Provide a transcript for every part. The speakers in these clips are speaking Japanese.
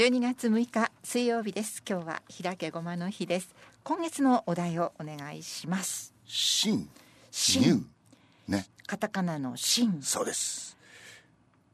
12月6日水曜日です。今日は開けごまの日です。今月のお題をお願いします。新新ね。カタカナの新そうです。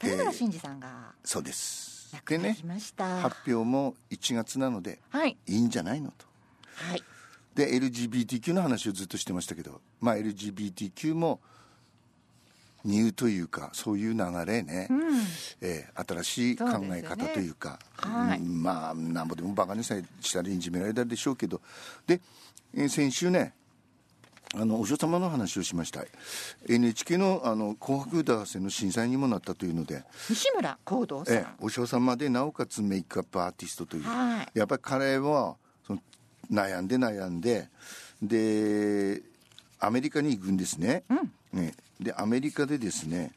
田村真司さんがそうです。亡くなでねりました、発表も1月なのではい。いいんじゃないのと。はい。で LGBTQ の話をずっとしてましたけどまあ LGBTQ もニューというかそういう流れね、うん。えー新しい考え方というか。はい。うんまあなんぼでもバカにしたらいじめられたでしょうけど。で、えー先週ねあのお嬢様の話をしました。NHK のあの紅白歌合戦の審査員にもなったというので、西村光堂さん、えーお嬢様でなおかつメイクアップアーティストという、はい。やっぱり彼はその悩んで悩んで。でアメリカに行くんですね,、ねでアメリカでですね、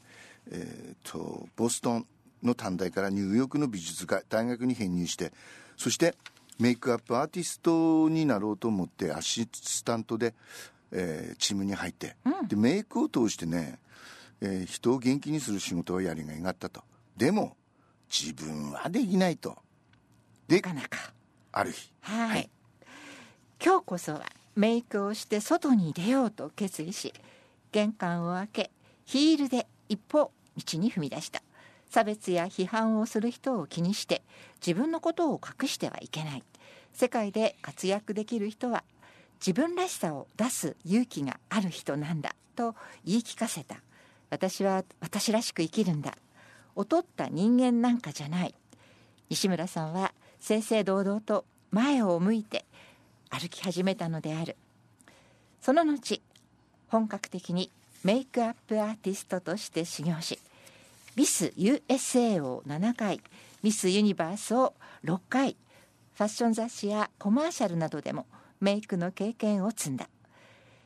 えー、とボストンの短大からニューヨークの美術が大学に編入してそしてメイクアップアーティストになろうと思ってアシスタントで、えーチームに入って、でメイクを通してね、えー人を元気にする仕事をやりがいがあったと。でも自分はできないと。でなかなか。ある日。はい、はい。今日こそはメイクをして外に出ようと決意し玄関を開けヒールで一歩道に踏み出した。差別や批判をする人を気にして自分のことを隠してはいけない。世界で活躍できる人は自分らしさを出す勇気がある人なんだと言い聞かせた。私は私らしく生きるんだ。劣った人間なんかじゃない。西村さんは正々堂々と前を向いて歩き始めたのである。その後本格的にメイクアップアーティストとして修行しミス USA を7回ミスユニバースを6回ファッション雑誌やコマーシャルなどでもメイクの経験を積んだ。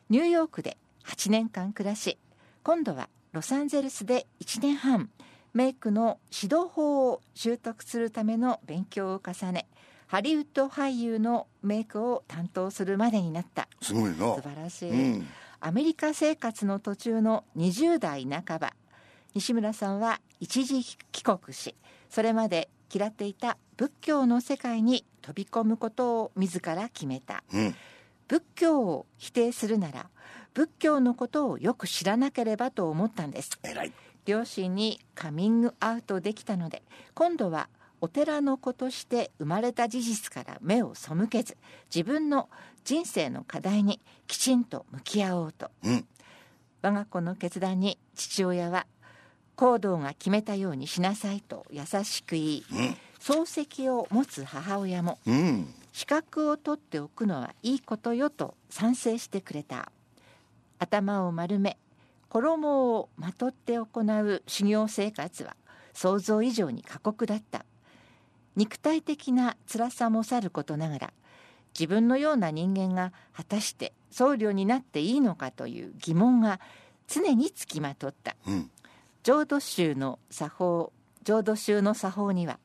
ニューヨークで8年間暮らし今度はロサンゼルスで1年半メイクの指導法を習得するための勉強を重ねハリウッド俳優のメイクを担当するまでになった。すごいな。素晴らしい、うんアメリカ生活の途中の20代半ば西村さんは一時帰国しそれまで嫌っていた仏教の世界に飛び込むことを自ら決めた。うん。仏教を否定するなら仏教のことをよく知らなければと思ったんです。両親にカミングアウトできたので今度はお寺の子として生まれた事実から目を背けず自分の人生の課題にきちんと向き合おうと。うん。我が子の決断に父親は行動が決めたようにしなさいと優しく言いうん。漱石を持つ母親もうん。資格を取っておくのはいいことよと賛成してくれた。頭を丸め衣をまとって行う修行生活は想像以上に過酷だった。肉体的な辛さもさることながら自分のような人間が果たして僧侶になっていいのかという疑問が常につきまとった。うん。浄土宗の作法浄土宗の作法には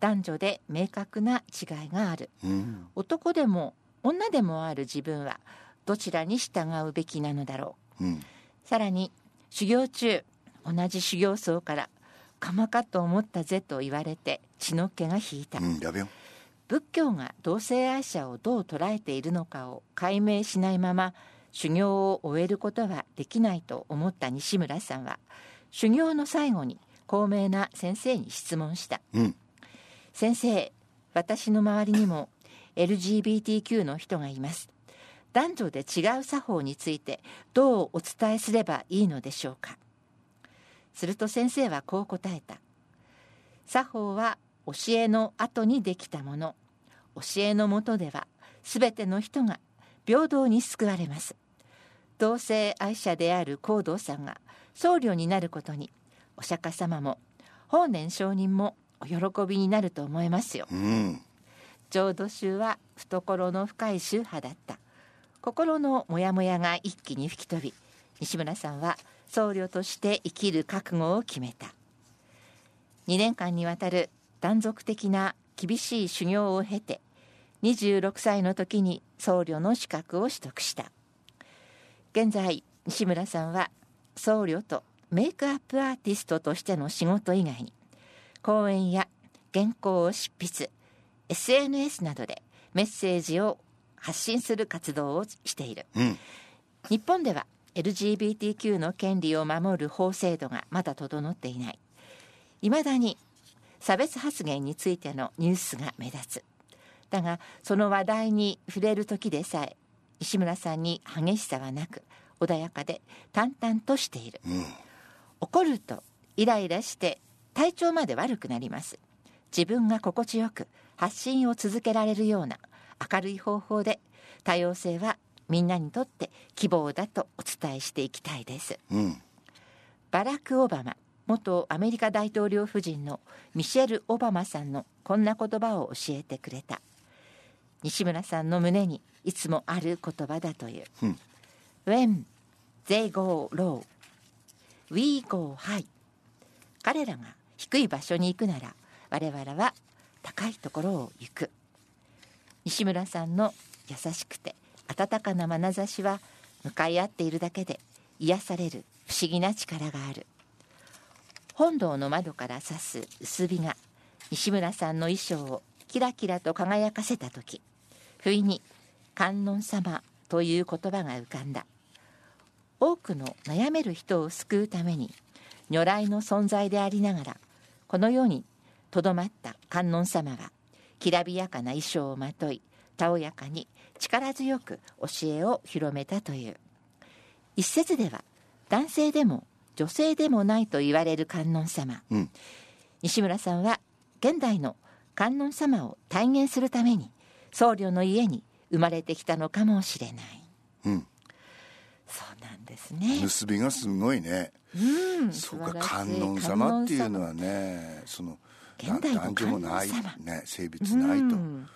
男女で明確な違いがある。うん。男でも女でもある自分はどちらに従うべきなのだろう。うん。さらに修行中同じ修行僧から「かまかと思ったぜ」と言われて血の気が引いた、うん仏教が同性愛者をどう捉えているのかを解明しないまま修行を終えることはできないと思った西村さんは修行の最後に高名な先生に質問した。うん。先生私の周りにも LGBTQ の人がいます。男女で違う作法についてどうお伝えすればいいのでしょうか。すると先生はこう答えた。作法は教えの後にできたもの。教えのもとでは全ての人が平等に救われます。同性愛者である高堂さんが僧侶になることにお釈迦様も法然上人もお喜びになると思いますよ。うん。浄土宗は懐の深い宗派だった。心のモヤモヤが一気に吹き飛び西村さんは僧侶として生きる覚悟を決めた。2年間にわたる断続的な厳しい修行を経て26歳の時に僧侶の資格を取得した。現在西村さんは僧侶とメイクアップアーティストとしての仕事以外に講演や原稿を執筆 SNS などでメッセージを発信する活動をしている、うん。日本では LGBTQ の権利を守る法制度がまだ整っていない。いまだに差別発言についてのニュースが目立つ。だがその話題に触れる時でさえ石村さんに激しさはなく穏やかで淡々としている。うん怒るとイライラして体調まで悪くなります。自分が心地よく発信を続けられるような明るい方法で多様性はみんなにとって希望だとお伝えしていきたいです。うん。バラク・オバマ元アメリカ大統領夫人のミシェル・オバマさんのこんな言葉を教えてくれた。西村さんの胸にいつもある言葉だという。うん。When they go low we go high. 彼らが低い場所に行くなら我々は高いところを行く。西村さんの優しくて温かな眼差しは向かい合っているだけで癒される不思議な力がある本堂の窓から差す薄日が西村さんの衣装をキラキラと輝かせた時不意に「観音様」という言葉が浮かんだ。多くの悩める人を救うために如来の存在でありながらこの世にとどまった観音様はきらびやかな衣装をまといたおやかに力強く教えを広めたという。一説では男性でも女性でもないと言われる観音様、うん。西村さんは現代の観音様を体現するために僧侶の家に生まれてきたのかもしれない。うん。そうなんですね。結びがすごいね。うん。そうか観音様っていうの観はねその現代の男女もない観音様。ね性別音様ないと。うん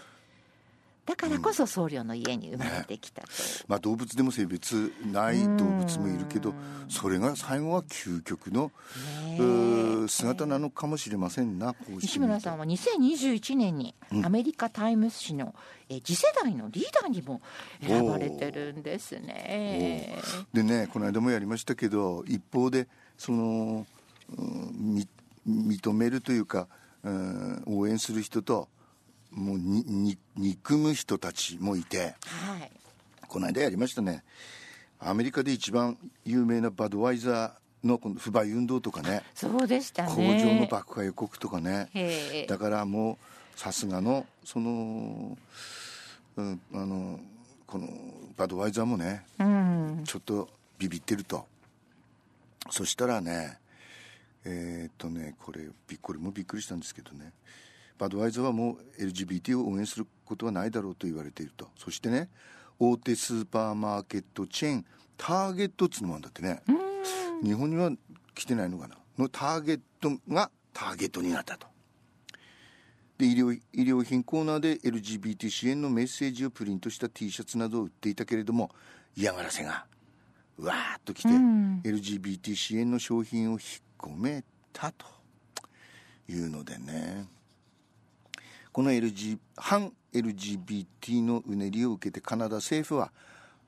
だからこそ僧侶の家に生まれてきたと、まあ動物でも性別ない動物もいるけどそれが最後は究極のね姿なのかもしれませんな西村さんは2021年にアメリカ・タイムズ紙のえー次世代のリーダーにも選ばれてるんですね。でねこの間もやりましたけど一方でその、うんみ認めるというか、うん応援する人ともうにに憎む人たちもいてはい。この間やりましたねアメリカで一番有名なバドワイザーのこの不買運動とかねそうでした工ね。場の爆破予告とかねだからもうさすがのその、うん、あのこのバドワイザーもねうん。ちょっとビビってるとそしたらねえーっとねこれびこれもびっくりしたんですけどねバドワイザーはもう LGBT を応援することはないだろうと言われていると。そしてね大手スーパーマーケットチェーンターゲットっつうのもあるんだってね。日本には来てないのかな？のターゲットがターゲットになったと。で医療医療品コーナーで LGBT 支援のメッセージをプリントした T シャツなどを売っていたけれども嫌がらせがうわーっと来て、うん。LGBT 支援の商品を引っ込めたというのでねこの LG 反 LGBT のうねりを受けてカナダ政府は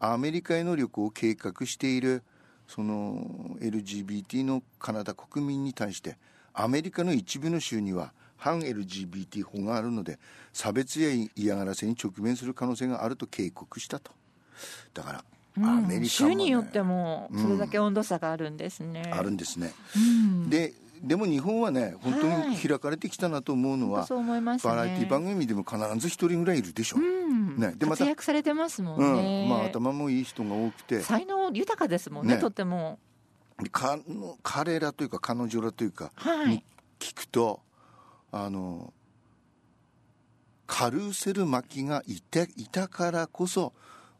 アメリカへの旅行を計画しているその LGBT のカナダ国民に対してアメリカの一部の州には反 LGBT 法があるので差別や嫌がらせに直面する可能性があると警告したと。だからアメリカも、ね州によってもそれだけ温度差があるんですね。あるんですね、うん。ででも日本はね本当に開かれてきたなと思うのは、そう思いね。バラエティ番組でも必ず一人ぐらいいるでしょ、うん。ねでまた活躍されてますもうんね。まあ頭もいい人が多くて才能豊かですもんねねとっても。か彼らというか彼女らというかにはい。聞くとあのカルーセル巻きがいていたからこそ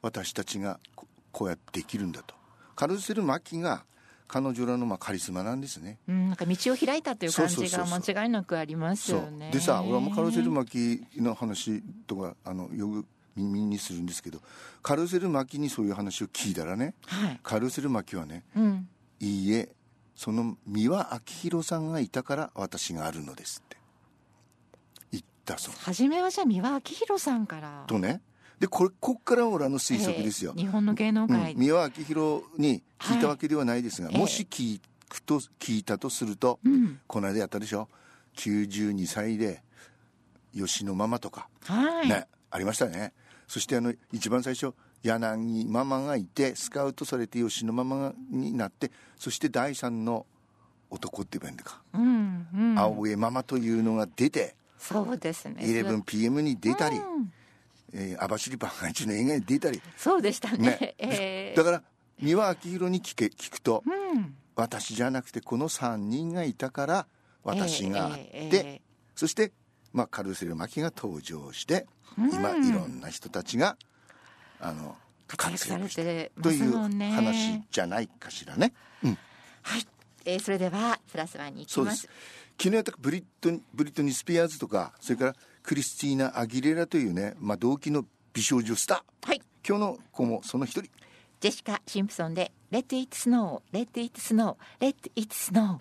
私たちがここうやってできるんだとカルーセル巻きが彼女らのまあカリスマなんですねうん、なんか道を開いたという感じが間違いなくありますよね。でさ俺はもうカルーセル巻きの話とかあのよく耳にするんですけどカルーセル巻きにそういう話を聞いたらねはい。カルーセル巻きはねうん。いいえその三輪明宏さんがいたから私があるのですって言ったそう初めはじゃあ三輪明宏さんから。とねでこれこっから俺らの推測ですよ。え、ー日本の芸能うん。界、三輪明宏に聞いたわけではないですが、はい。もし聞くと聞いたとすると、うん。この間やったでしょ？92歳で吉野ママとか、はい、ねありましたね。そしてあの一番最初柳ママがいてスカウトされて吉野ママになってそして第三の男って言えばいいんだか、うんうん、青江ママというのが出てそうですね。11PM に出たり、うんえー網走番外地の映画に出たり、そうでしたね。ね。えー。だから三輪明宏に聞け聞くと、うん。私じゃなくてこの3人がいたから私があって、えーえそして、まあ、カルーセル巻が登場して、うん。今いろんな人たちがあの活躍してという話じゃないかしらね。うん、はい、えー、それではプラスワンに行きます。す。昨日やったブリットニブリットニー・スピアーズとかそれからクリスティーナ・アギレラというね、まあ、同期の美少女スター。はい。今日の子もその一人。ジェシカ・シンプソンで「Let it snow, let it snow, let it snow」